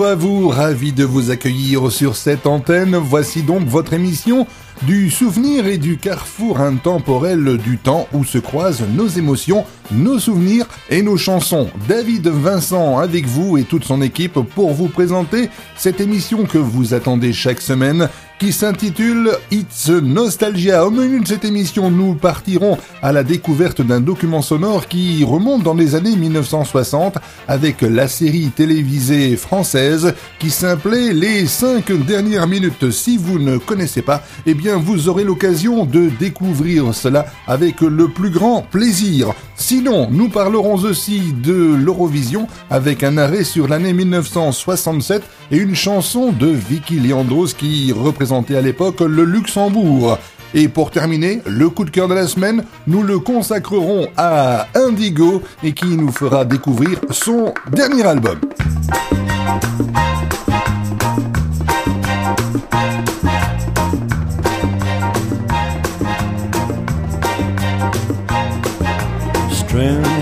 Bonjour à vous, ravi de vous accueillir sur cette antenne. Voici donc votre émission du souvenir et du carrefour intemporel du temps où se croisent nos émotions, nos souvenirs et nos chansons. David Vincent avec vous et toute son équipe pour vous présenter cette émission que vous attendez chaque semaine qui s'intitule It's Nostalgia. Au menu de cette émission, nous partirons à la découverte d'un document sonore qui remonte dans les années 1960 avec la série télévisée française qui s'appelait Les 5 dernières minutes. Si vous ne connaissez pas, eh bien vous aurez l'occasion de découvrir cela avec le plus grand plaisir. Sinon, nous parlerons aussi de l'Eurovision avec un arrêt sur l'année 1967 et une chanson de Vicky Leandros qui représentait à l'époque le Luxembourg. Et pour terminer, le coup de cœur de la semaine, nous le consacrerons à Indigo et qui nous fera découvrir son dernier album.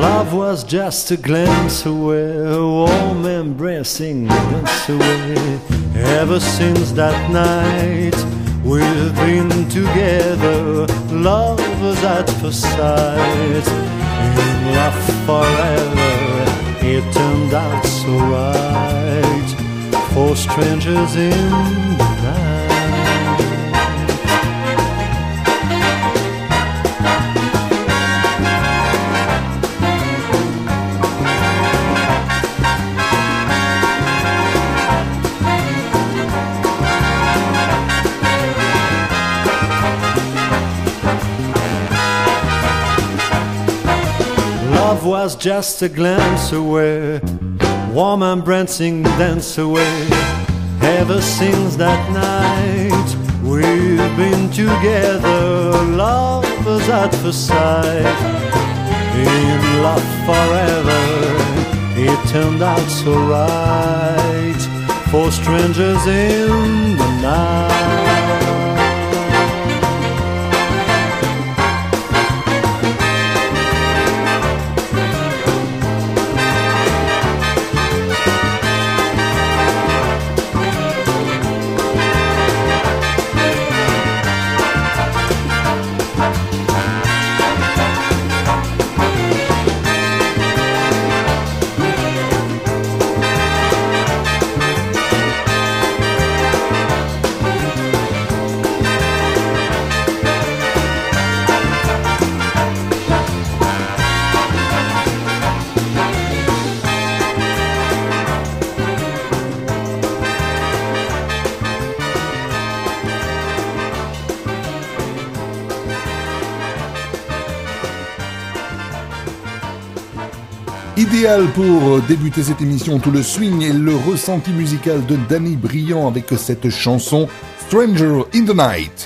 Love was just a glance away, a warm embracing glance away. Ever since that night, we've been together, lovers at first sight. In love forever, it turned out so right for strangers in was just a glance away, warm embracing dance away. Ever since that night, we've been together, lovers at first sight. In love forever, it turned out so right for strangers in the night. Pour débuter cette émission, tout le swing et le ressenti musical de Danny Briand avec cette chanson Stranger in the Night.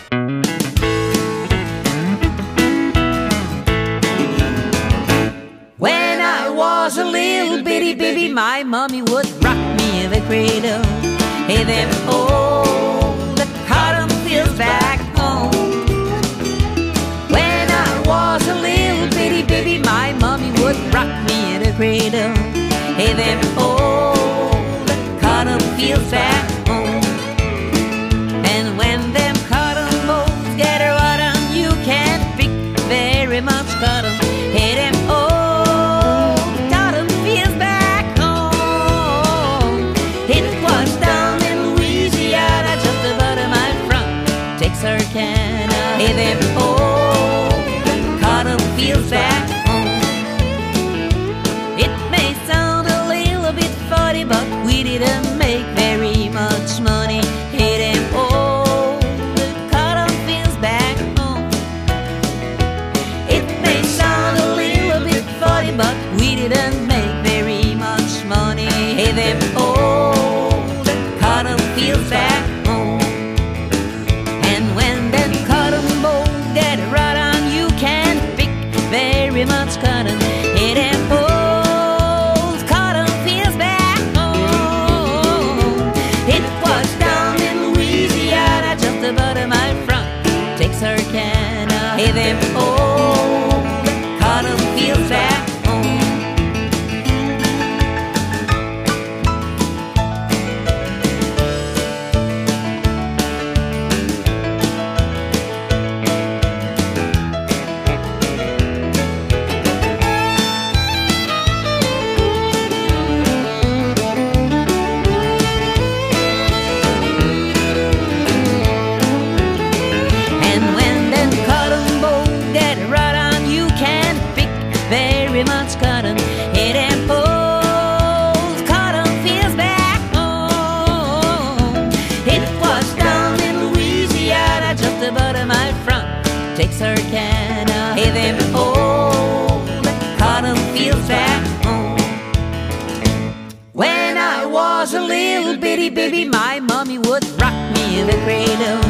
baby, my mommy would rock me in the cradle.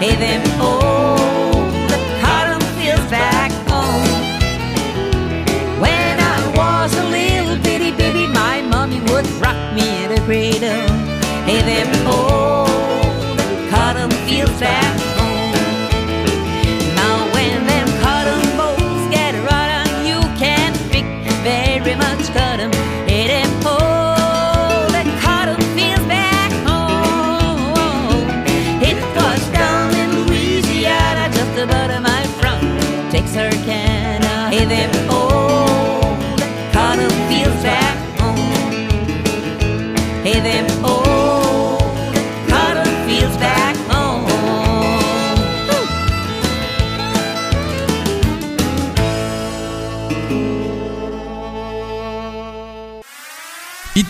Hey there.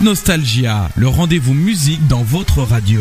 Nostalgia, le rendez-vous musique dans votre radio.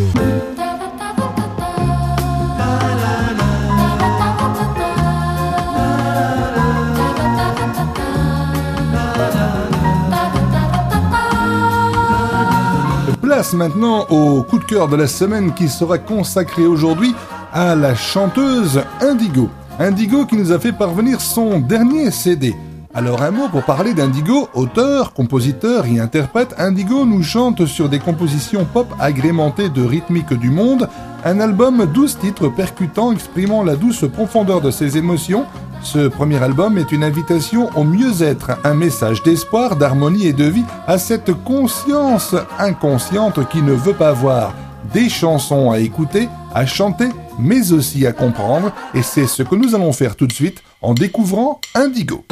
Place maintenant au coup de cœur de la semaine qui sera consacré aujourd'hui à la chanteuse Indigo. Indigo qui nous a fait parvenir son dernier CD. Alors un mot pour parler d'Indigo, auteur, compositeur et interprète, Indigo nous chante sur des compositions pop agrémentées de rythmiques du monde, un album 12 titres percutants exprimant la douce profondeur de ses émotions. Ce premier album est une invitation au mieux-être, un message d'espoir, d'harmonie et de vie à cette conscience inconsciente qui ne veut pas voir. Des chansons à écouter, à chanter, mais aussi à comprendre, et c'est ce que nous allons faire tout de suite en découvrant Indigo.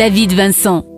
David Vincent.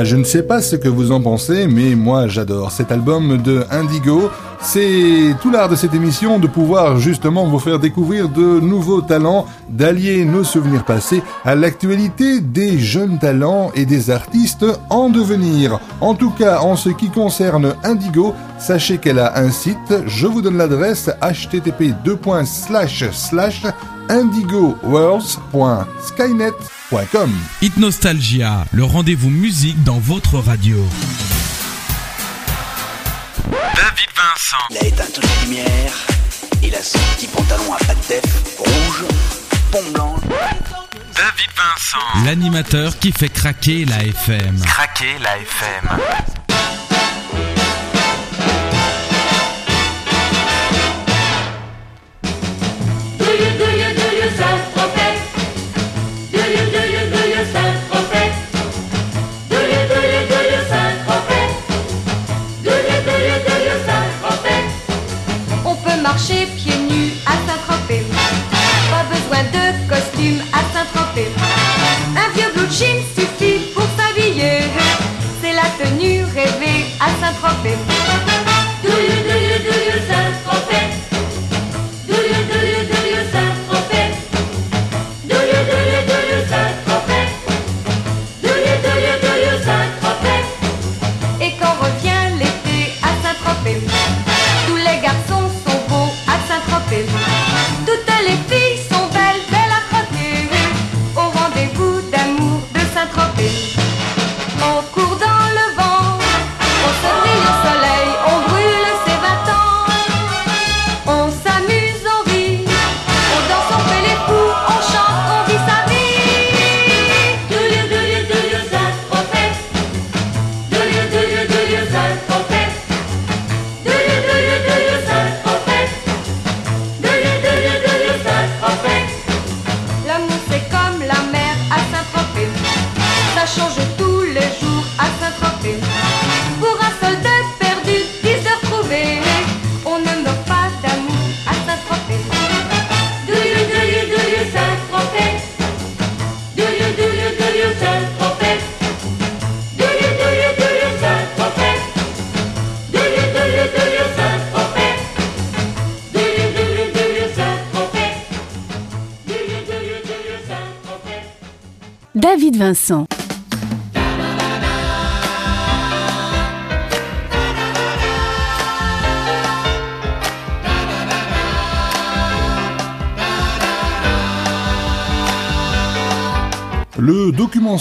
Ah, je ne sais pas ce que vous en pensez, mais moi j'adore cet album de Indigo. C'est tout l'art de cette émission de pouvoir justement vous faire découvrir de nouveaux talents, d'allier nos souvenirs passés à l'actualité des jeunes talents et des artistes en devenir. En tout cas, en ce qui concerne Indigo, sachez qu'elle a un site. Je vous donne l'adresse http Hit Nostalgia, le rendez-vous musique dans votre radio. David Vincent. Il a éteint toutes les lumières. Il a son petit pantalon à pattes def rouge, pompe blanche. David Vincent. L'animateur qui fait craquer la FM. Craquer la FM. Marcher pieds nus à Saint-Tropez. Pas besoin de costume à Saint-Tropez. Un vieux blue jean suffit pour s'habiller. C'est la tenue rêvée à Saint-Tropez.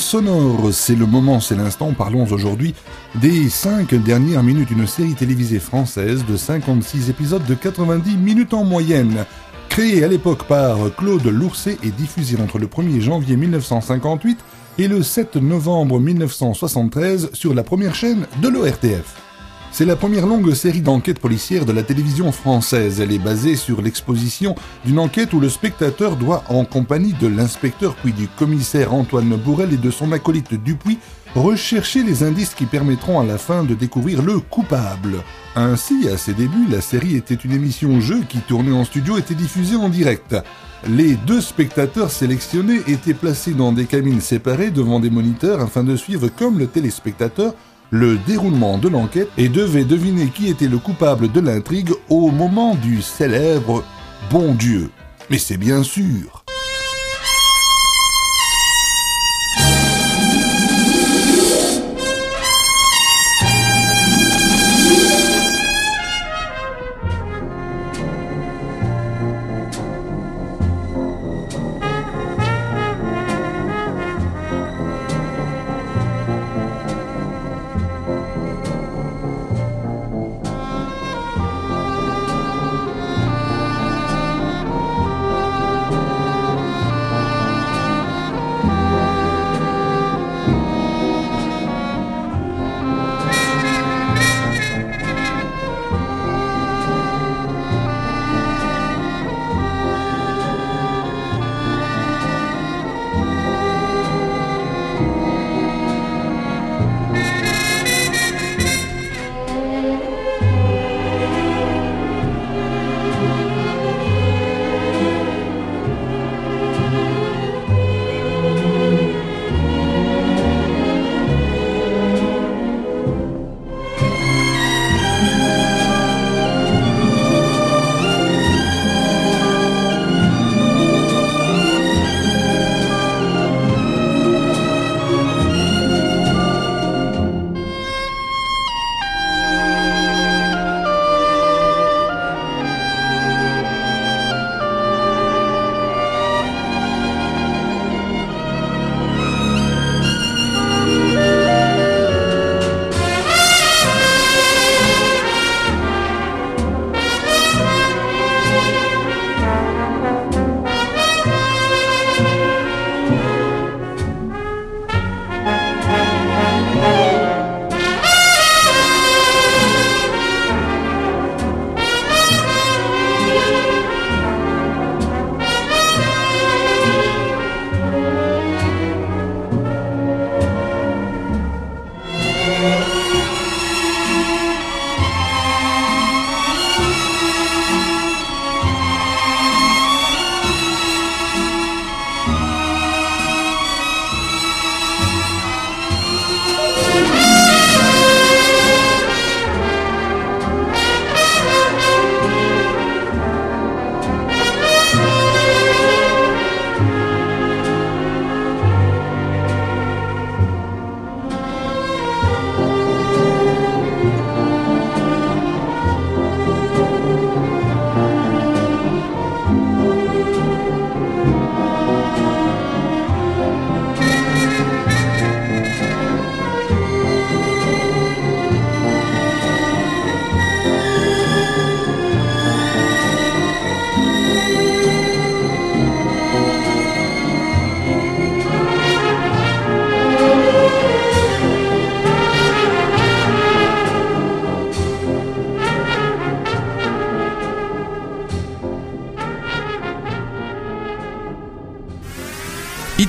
Sonore, c'est le moment, c'est l'instant. Parlons aujourd'hui des 5 dernières minutes d'une série télévisée française de 56 épisodes de 90 minutes en moyenne. Créée à l'époque par Claude Lourcet et diffusée entre le 1er janvier 1958 et le 7 novembre 1973 sur la première chaîne de l'ORTF. C'est la première longue série d'enquêtes policières de la télévision française. Elle est basée sur l'exposition d'une enquête où le spectateur doit, en compagnie de l'inspecteur puis du commissaire Antoine Bourrel et de son acolyte Dupuis, rechercher les indices qui permettront à la fin de découvrir le coupable. Ainsi, à ses débuts, la série était une émission jeu qui, tournée en studio, était diffusée en direct. Les deux spectateurs sélectionnés étaient placés dans des cabines séparées devant des moniteurs afin de suivre comme le téléspectateur le déroulement de l'enquête et devaient deviner qui était le coupable de l'intrigue au moment du célèbre Bon Dieu. Mais c'est bien sûr.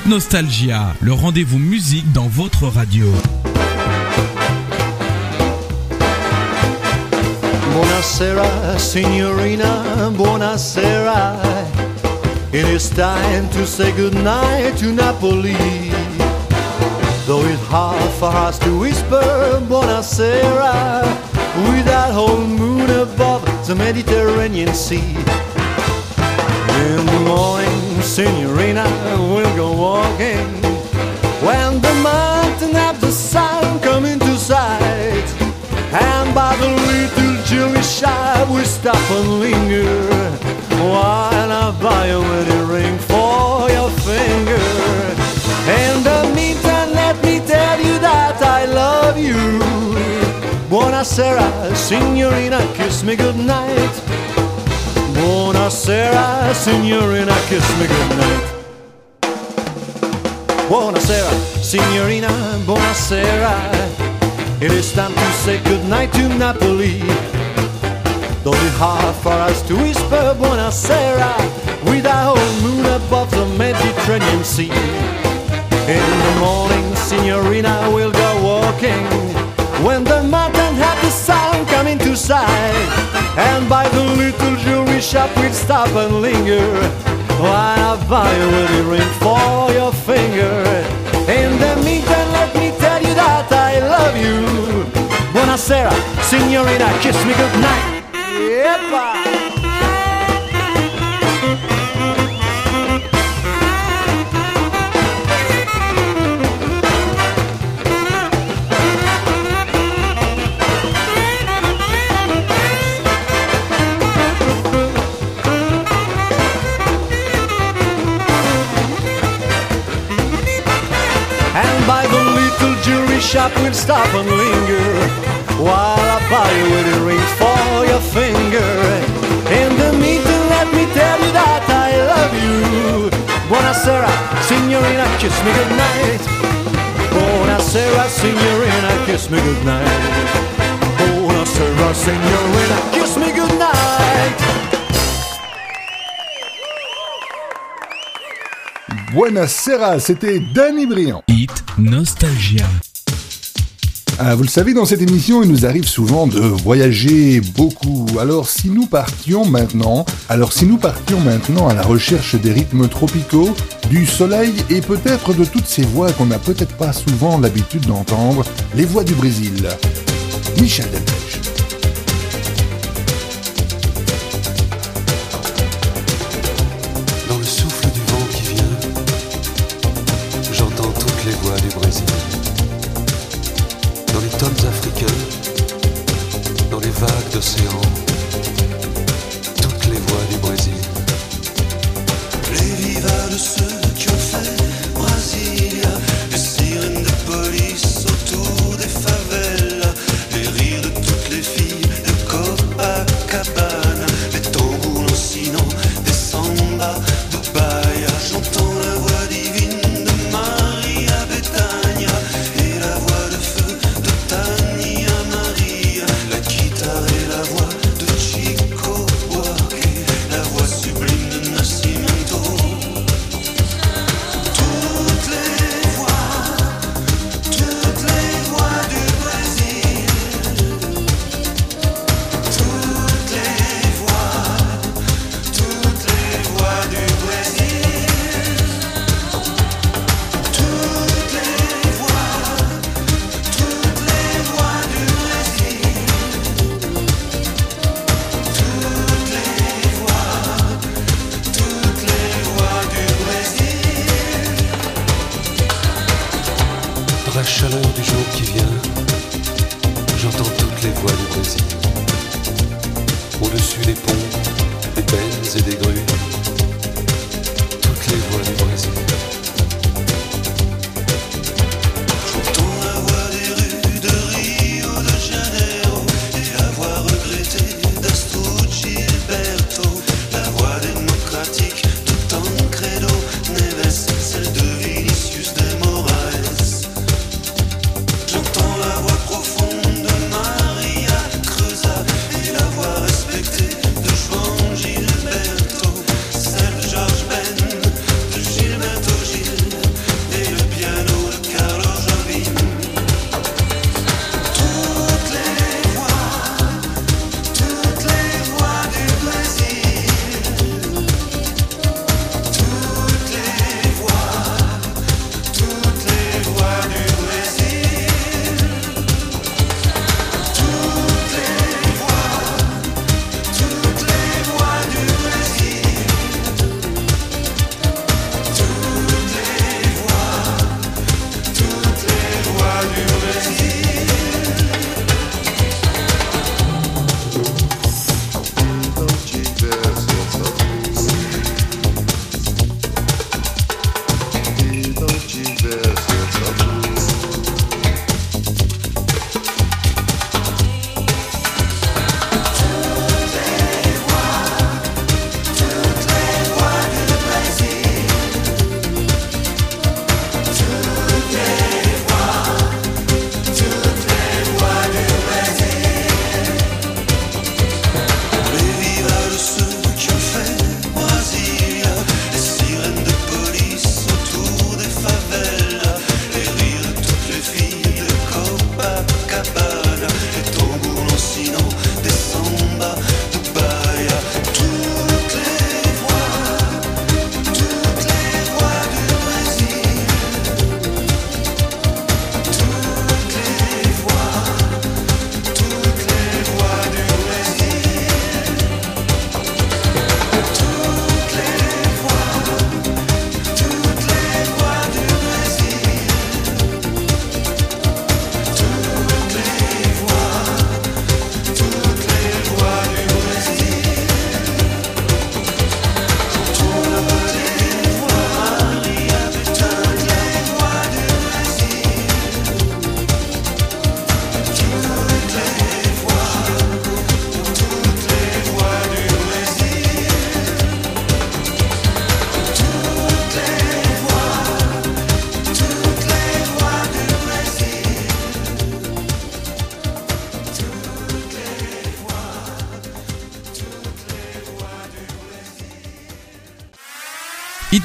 Nostalgia, le rendez-vous musique dans votre radio. Buonasera, signorina, buonasera. It is time to say goodnight to Napoli. Though it's hard for us to whisper buonasera with that whole moon above the Mediterranean Sea. In morning, signorina, we'll go walking. When the mountain have the sun come into sight. And by the little jewelry shop we stop and linger While I buy a wedding ring for your finger. In the meantime let me tell you that I love you. Buonasera, signorina, kiss me goodnight Buonasera, signorina, kiss me goodnight Buonasera, signorina, buonasera it is time to say goodnight to Napoli. Though it's hard for us to whisper Buonasera with our moon above the Mediterranean Sea. In the morning, Signorina we'll go walking when the mountain have the sun coming to sight. And by the little jewelry shop we'll stop and linger while I buy a wedding ring for your finger. In the meantime, let me tell you that I love you. Buonasera, signorina, kiss me goodnight. Yep. Shop we'll stop and linger While I buy a wedding ring for your finger. In the meantime let me tell you that I love you. Buonasera, signorina, kiss me goodnight. Buonasera, signorina, kiss me goodnight. Buonasera, signorina, kiss me goodnight. Buonasera, c'était Danny Briand. Hit Nostalgia. Ah, vous le savez, dans cette émission, il nous arrive souvent de voyager beaucoup. Alors si nous partions maintenant, alors si nous partions maintenant à la recherche des rythmes tropicaux, du soleil et peut-être de toutes ces voix qu'on n'a peut-être pas souvent l'habitude d'entendre, les voix du Brésil. Michel Delpech.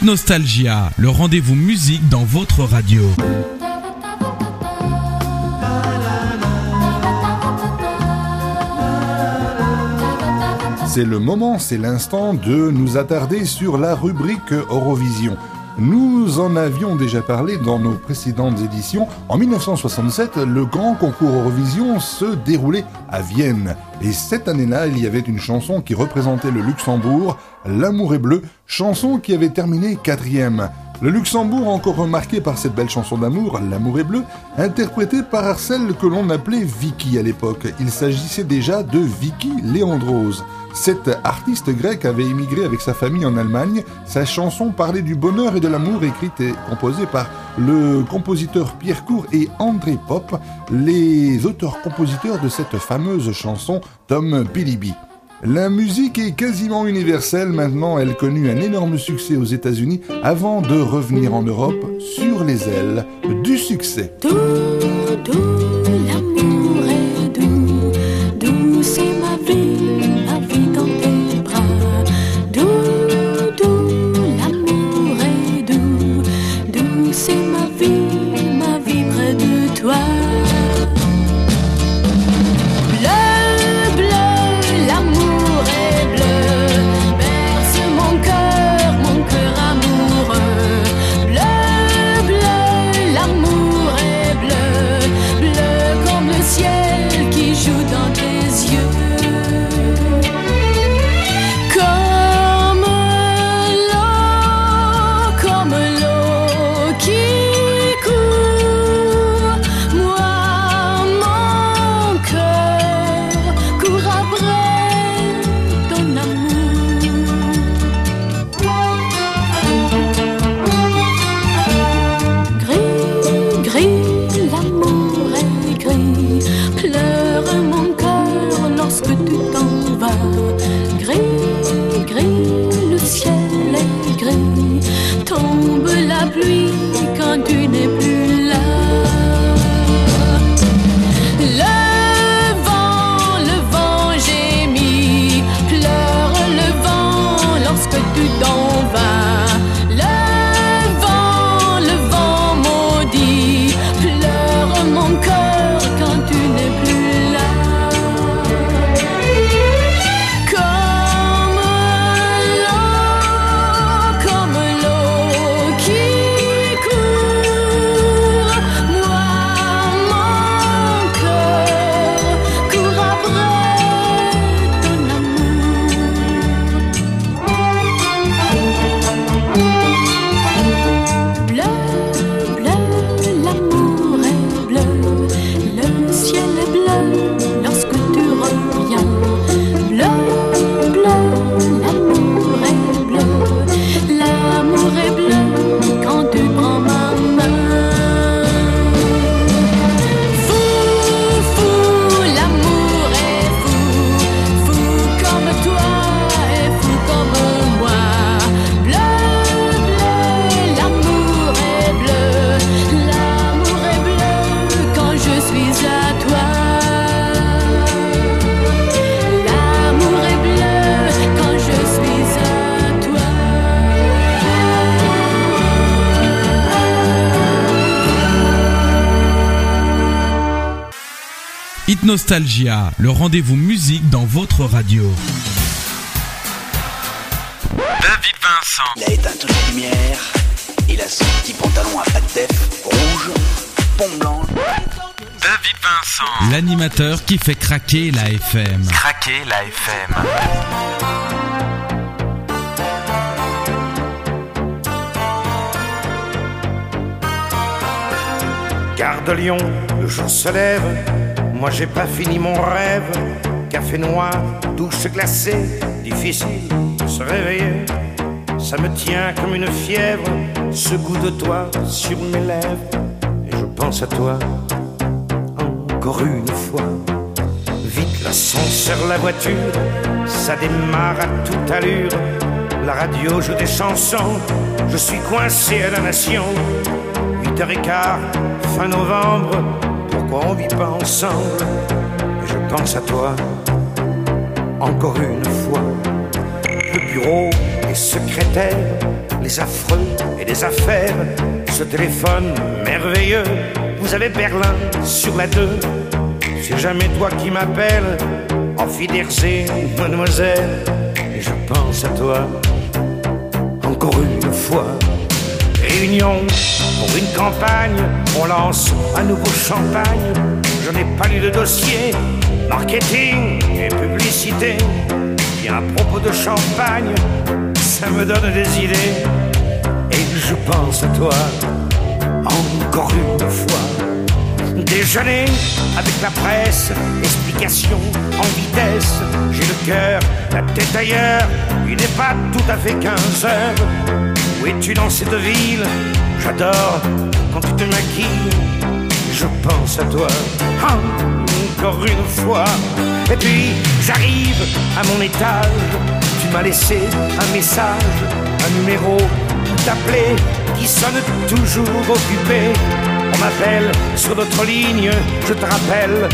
Nostalgia, le rendez-vous musique dans votre radio. C'est le moment, c'est l'instant de nous attarder sur la rubrique Eurovision. Nous en avions déjà parlé dans nos précédentes éditions. En 1967, le grand concours Eurovision se déroulait à Vienne. Et cette année-là, il y avait une chanson qui représentait le Luxembourg, L'amour est bleu, chanson qui avait terminé quatrième. Le Luxembourg encore remarqué par cette belle chanson d'amour, L'amour est bleu, interprétée par celle que l'on appelait Vicky à l'époque. Il s'agissait déjà de Vicky Léandrose. Cette artiste grecque avait émigré avec sa famille en Allemagne. Sa chanson parlait du bonheur et de l'amour écrite et composée par le compositeur Pierre Court et André Pop, les auteurs-compositeurs de cette fameuse chanson Tom Bilibi. La musique est quasiment universelle maintenant, elle connut un énorme succès aux États-Unis avant de revenir en Europe sur les ailes du succès. Nostalgia, le rendez-vous musique dans votre radio. David Vincent. Il a éteint toutes les lumières. Il a son petit pantalon à pattes def rouge, pompe blanche. David Vincent. L'animateur qui fait craquer la FM. Craquer la FM. Gare de Lyon, le jour se lève. Moi j'ai pas fini mon rêve. Café noir, douche glacée, difficile de se réveiller. Ça me tient comme une fièvre, ce goût de toi sur mes lèvres. Et je pense à toi encore une fois. Vite l'ascenseur, la voiture, ça démarre à toute allure. La radio joue des chansons, je suis coincé à la nation. 8h15, fin novembre, pourquoi on vit pas ensemble Et je pense à toi, encore une fois. Le bureau est secrétaire, les affreux et les affaires. Ce téléphone merveilleux, vous avez Berlin sur la 2. C'est jamais toi qui m'appelles, en mademoiselle. Et je pense à toi, encore une fois. Réunion pour une campagne, on lance un nouveau champagne. Je n'ai pas lu de dossier, marketing et publicité. Et à propos de champagne, ça me donne des idées. Et je pense à toi, encore une fois. Déjeuner avec la presse, explication en vitesse. J'ai le cœur, la tête ailleurs, il n'est pas tout à fait 15 heures. Où es-tu dans cette ville? J'adore quand tu te maquilles. Je pense à toi encore une fois. Et puis j'arrive à mon étage. Tu m'as laissé un message, un numéro t'appeler qui sonne toujours occupé. On m'appelle sur notre ligne, je te rappelle,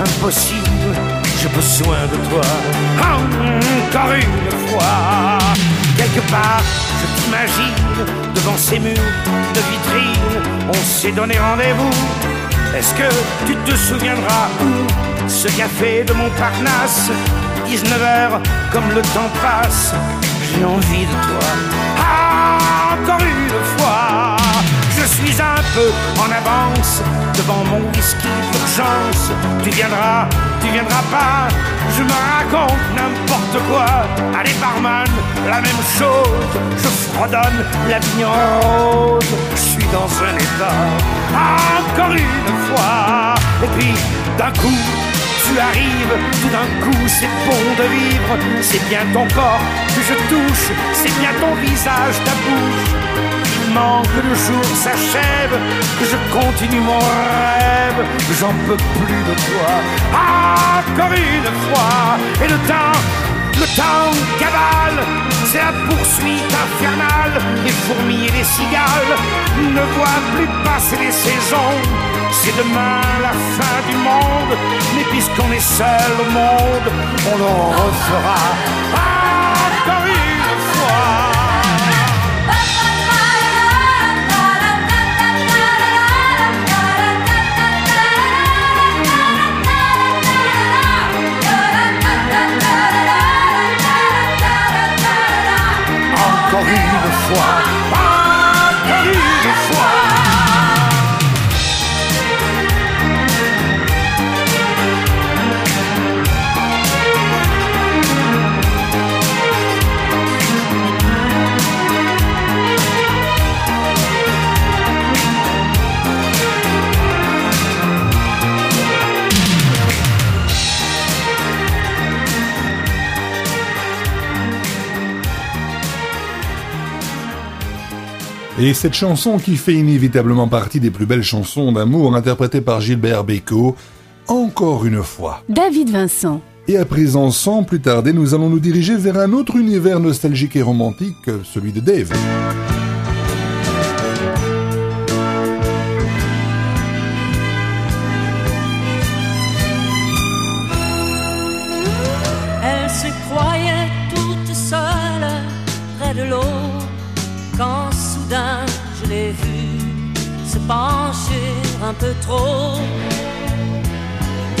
impossible, j'ai besoin de toi. Encore une fois, quelque part, je t'imagine devant ces murs de vitrine. On s'est donné rendez-vous. Est-ce que tu te souviendras où ce café de Montparnasse 19h, comme le temps passe, j'ai envie de toi. Ah, encore une fois, suis un peu en avance devant mon whisky d'urgence. Tu viendras, tu viendras pas, je me raconte n'importe quoi. Allez, barman, la même chose, je fredonne la rose. Je suis dans un état, encore une fois. Et puis, d'un coup, tu arrives, tout d'un coup c'est bon de vivre, c'est bien ton corps que je touche, c'est bien ton visage, ta bouche. Que le jour s'achève, que je continue mon rêve, j'en peux plus de toi. Ah, encore une fois, et le temps, le temps cavale, c'est la poursuite infernale, les fourmis et les cigales ne voient plus passer les saisons. C'est demain la fin du monde, mais puisqu'on est seul au monde, on le refera Encore une fois, Et cette chanson qui fait inévitablement partie des plus belles chansons d'amour interprétées par Gilbert Bécaud, encore une fois. David Vincent. Et à présent, sans plus tarder, nous allons nous diriger vers un autre univers nostalgique et romantique, celui de Dave. Pencher un peu trop.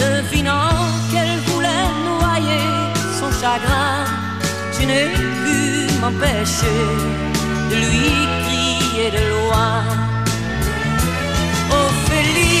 Devinant qu'elle voulait noyer son chagrin, je n'ai pu m'empêcher de lui crier de loin. Ophélie,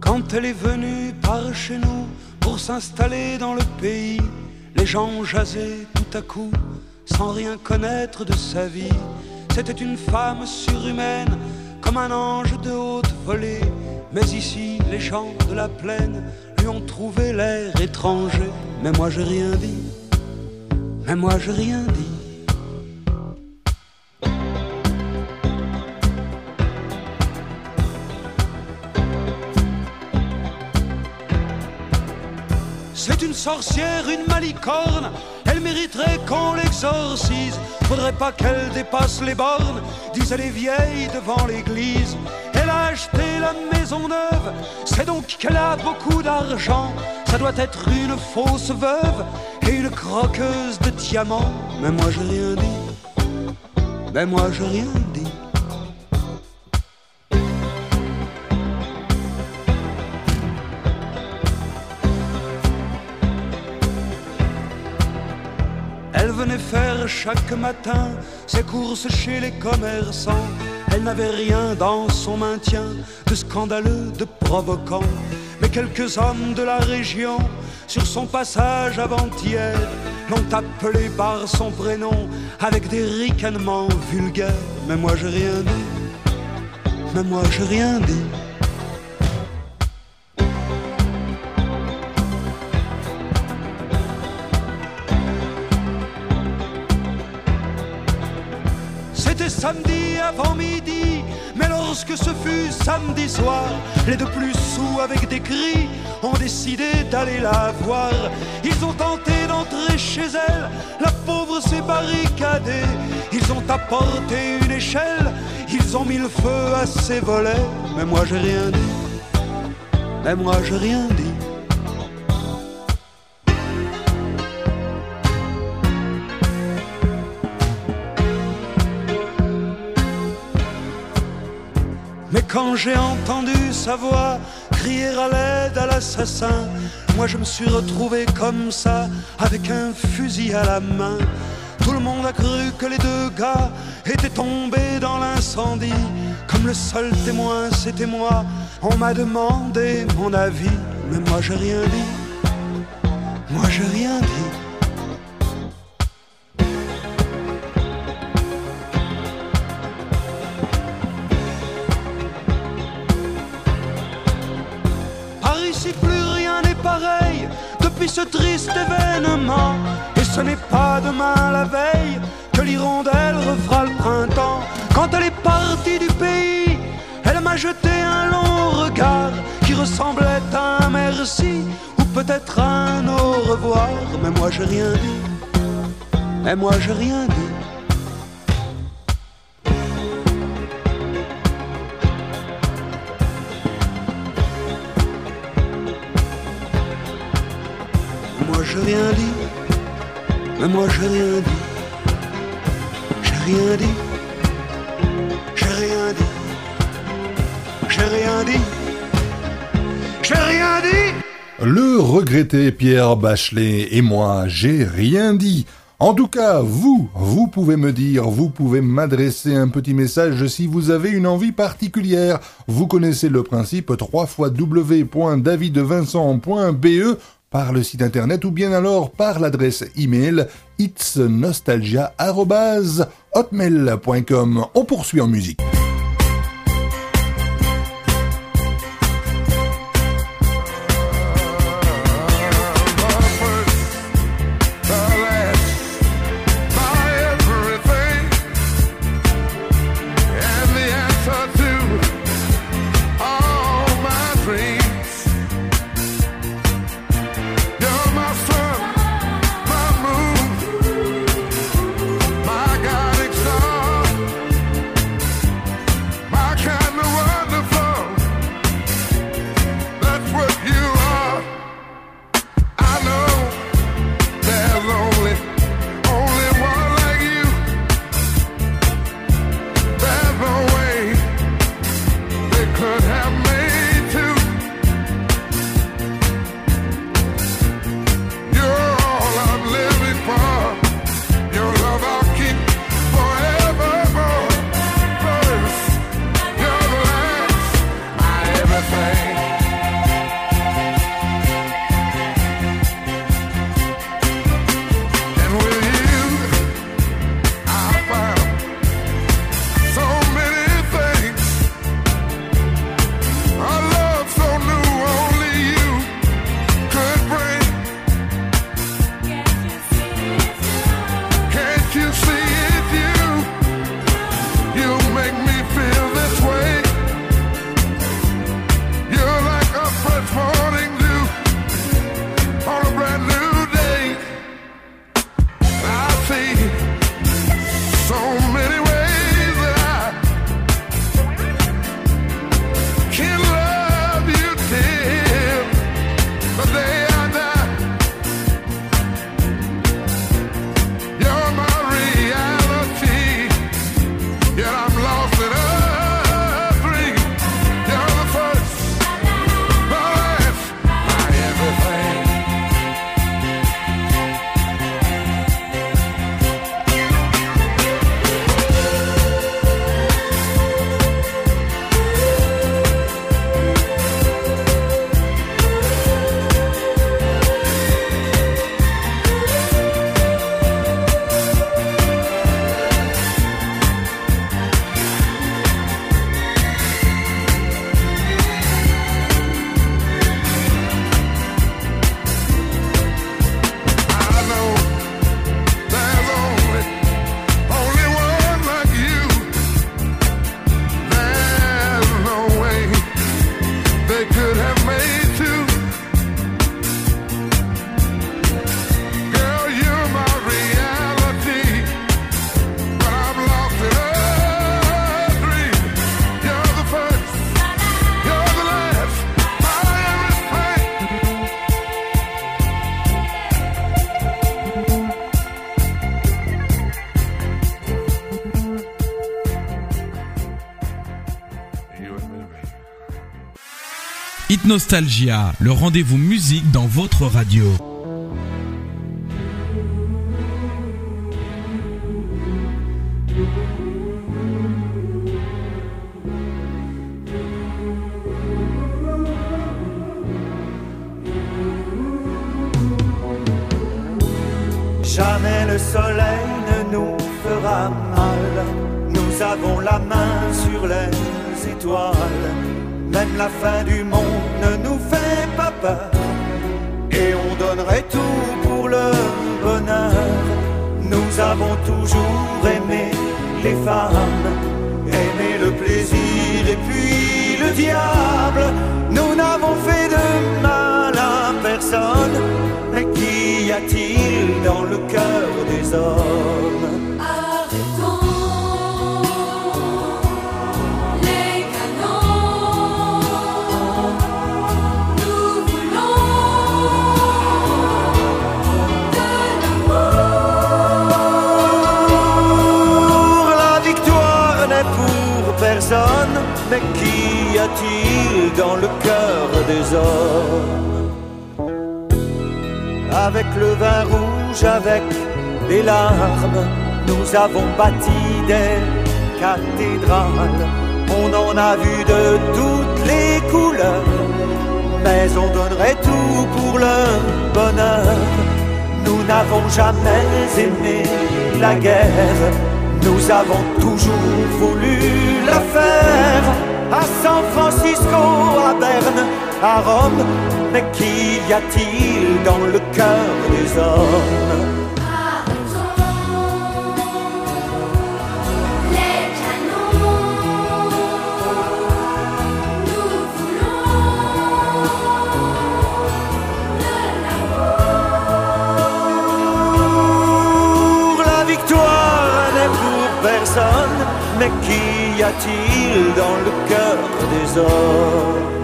Quand elle est venue par chez nous pour s'installer dans le pays, les gens jasaient tout à coup sans rien connaître de sa vie. C'était une femme surhumaine, comme un ange de haute volée. Mais ici, les gens de la plaine lui ont trouvé l'air étranger. Mais moi, j'ai rien dit. Mais moi, j'ai rien dit. Sorcière, une malicorne. Elle mériterait qu'on l'exorcise. Faudrait pas qu'elle dépasse les bornes, disaient les vieilles devant l'église. Elle a acheté la maison neuve, c'est donc qu'elle a beaucoup d'argent. Ça doit être une fausse veuve et une croqueuse de diamants. Mais moi j'ai rien dit. Mais moi j'ai rien dit. Chaque matin ses courses chez les commerçants. Elle n'avait rien dans son maintien de scandaleux, de provoquant. Mais quelques hommes de la région, sur son passage avant-hier, l'ont appelé par son prénom avec des ricanements vulgaires. Mais moi j'ai rien dit. Mais moi j'ai rien dit. Samedi avant midi, mais lorsque ce fut samedi soir, les deux plus sous avec des cris ont décidé d'aller la voir. Ils ont tenté d'entrer chez elle, la pauvre s'est barricadée. Ils ont apporté une échelle, ils ont mis le feu à ses volets. Mais moi j'ai rien dit, mais moi j'ai rien dit. Quand j'ai entendu sa voix crier à l'aide à l'assassin, moi je me suis retrouvé comme ça, avec un fusil à la main. Tout le monde a cru que les deux gars étaient tombés dans l'incendie. Comme le seul témoin c'était moi, on m'a demandé mon avis, mais moi j'ai rien dit. Moi j'ai rien dit. Ce triste événement. Et ce n'est pas demain la veille que l'hirondelle refera le printemps. Quand elle est partie du pays, elle m'a jeté un long regard qui ressemblait à un merci ou peut-être un au revoir. Mais moi j'ai rien dit. Mais moi j'ai rien dit. J'ai rien dit, mais moi j'ai rien dit. J'ai rien dit, j'ai rien dit, j'ai rien dit, j'ai rien dit. Le regretté Pierre Bachelet et moi, j'ai rien dit. En tout cas, vous, vous pouvez me dire, vous pouvez m'adresser un petit message si vous avez une envie particulière. Vous connaissez le principe 3 fois www.davidvincent.be par le site internet ou bien alors par l'adresse email itsnostalgia@hotmail.com. On poursuit en musique. Nostalgia, le rendez-vous musique dans votre radio. Avec le vin rouge, avec des larmes, nous avons bâti des cathédrales. On en a vu de toutes les couleurs, mais on donnerait tout pour le bonheur. Nous n'avons jamais aimé la guerre. Nous avons toujours voulu la faire. À San Francisco, à Berne, à Rome. Mais qu'y a-t-il dans le cœur des hommes? Les canons. Nous Pour la victoire n'est pour personne. Mais qu'y a-t-il dans le cœur des hommes?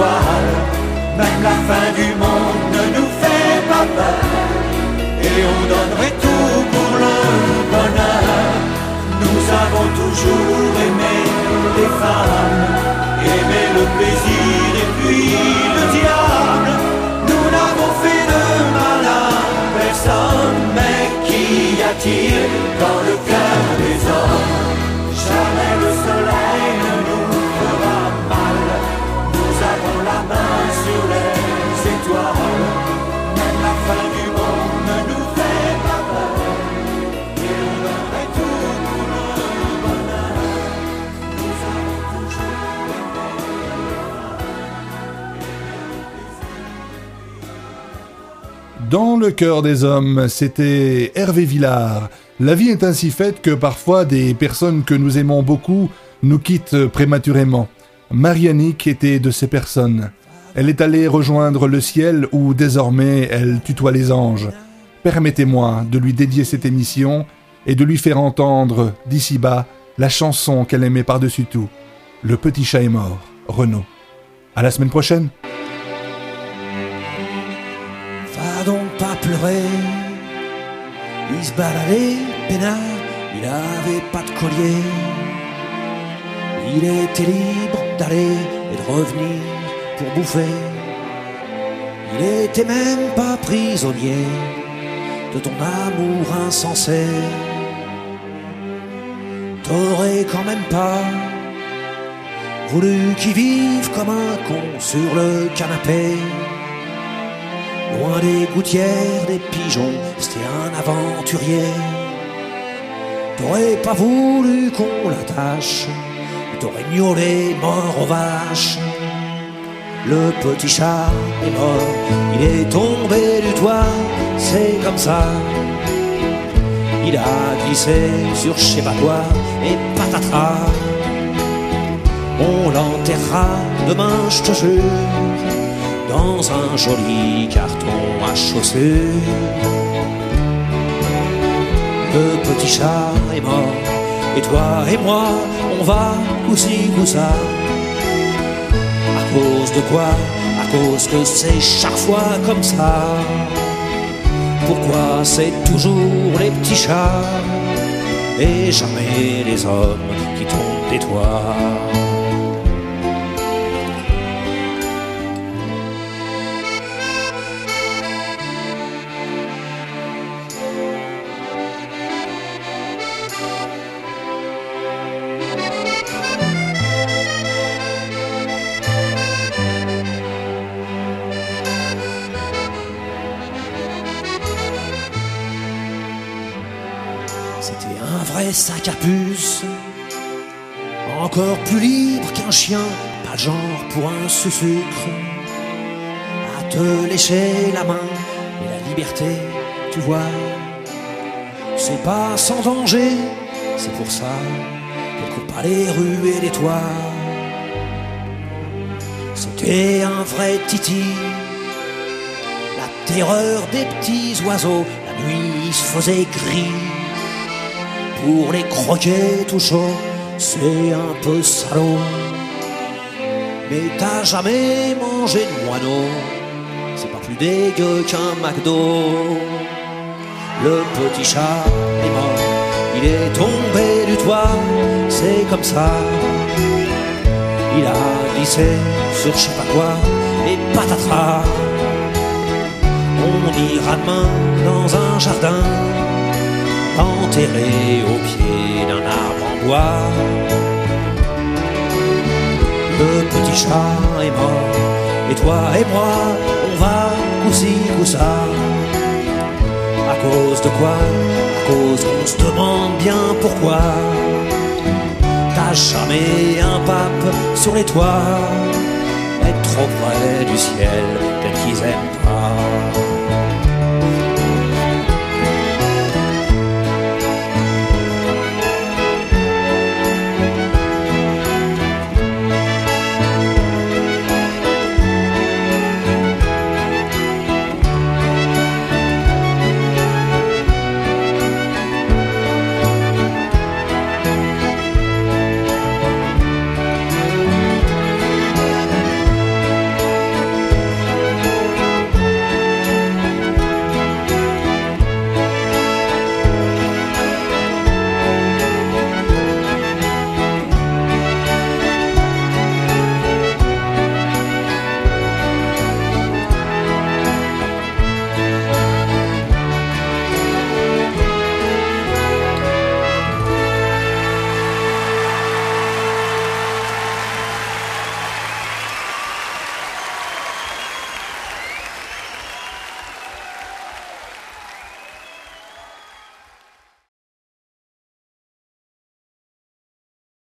Même la fin du monde ne nous fait pas peur. Et on donnerait tout pour le bonheur. Nous avons toujours aimé les femmes, Dans le cœur des hommes, c'était Hervé Villard. La vie est ainsi faite que parfois des personnes que nous aimons beaucoup nous quittent prématurément. Marianique était de ces personnes. Elle est allée rejoindre le ciel où désormais elle tutoie les anges. Permettez-moi de lui dédier cette émission et de lui faire entendre d'ici bas la chanson qu'elle aimait par-dessus tout. Le petit chat est mort, Renaud. À la semaine prochaine. Il avait pas de collier. Il était libre d'aller et de revenir pour bouffer. Il était même pas prisonnier de ton amour insensé. T'aurais quand même pas voulu qu'il vive comme un con sur le canapé. Loin des gouttières, des pigeons, c'était un aventurier. T'aurais pas voulu qu'on l'attache, t'aurais miaulé mort aux vaches. Le petit chat est mort, il est tombé du toit, c'est comme ça. Il a glissé sur pas quoi et patatras. On l'enterrera demain, je te jure, dans un joli carton à chaussures. Le petit chat est mort, et toi et moi, on va coup-ci, coup-ça. À cause de quoi? À cause que c'est chaque fois comme ça. Pourquoi c'est toujours les petits chats et jamais les hommes qui tombent des toits? Sac à puce, encore plus libre qu'un chien, pas genre pour un sucre. À te lécher la main, et la liberté, tu vois, c'est pas sans danger, c'est pour ça qu'elle coupe pas les rues et les toits. C'était un vrai titi, la terreur des petits oiseaux, la nuit se faisait gris pour les croquer tout chaud, c'est un peu salaud. Mais t'as jamais mangé de moineau, c'est pas plus dégueu qu'un McDo. Le petit chat est mort, il est tombé du toit, c'est comme ça. Il a glissé sur je sais pas quoi, et patatras. On ira demain dans un jardin enterré au pied d'un arbre en bois. Le petit chat est mort, et toi et moi, on va coup-ci, coup-ça. À cause de quoi? À cause qu'on se demande bien pourquoi. T'as jamais un pape sur les toits, être trop près du ciel, peut-être qu'ils aiment pas.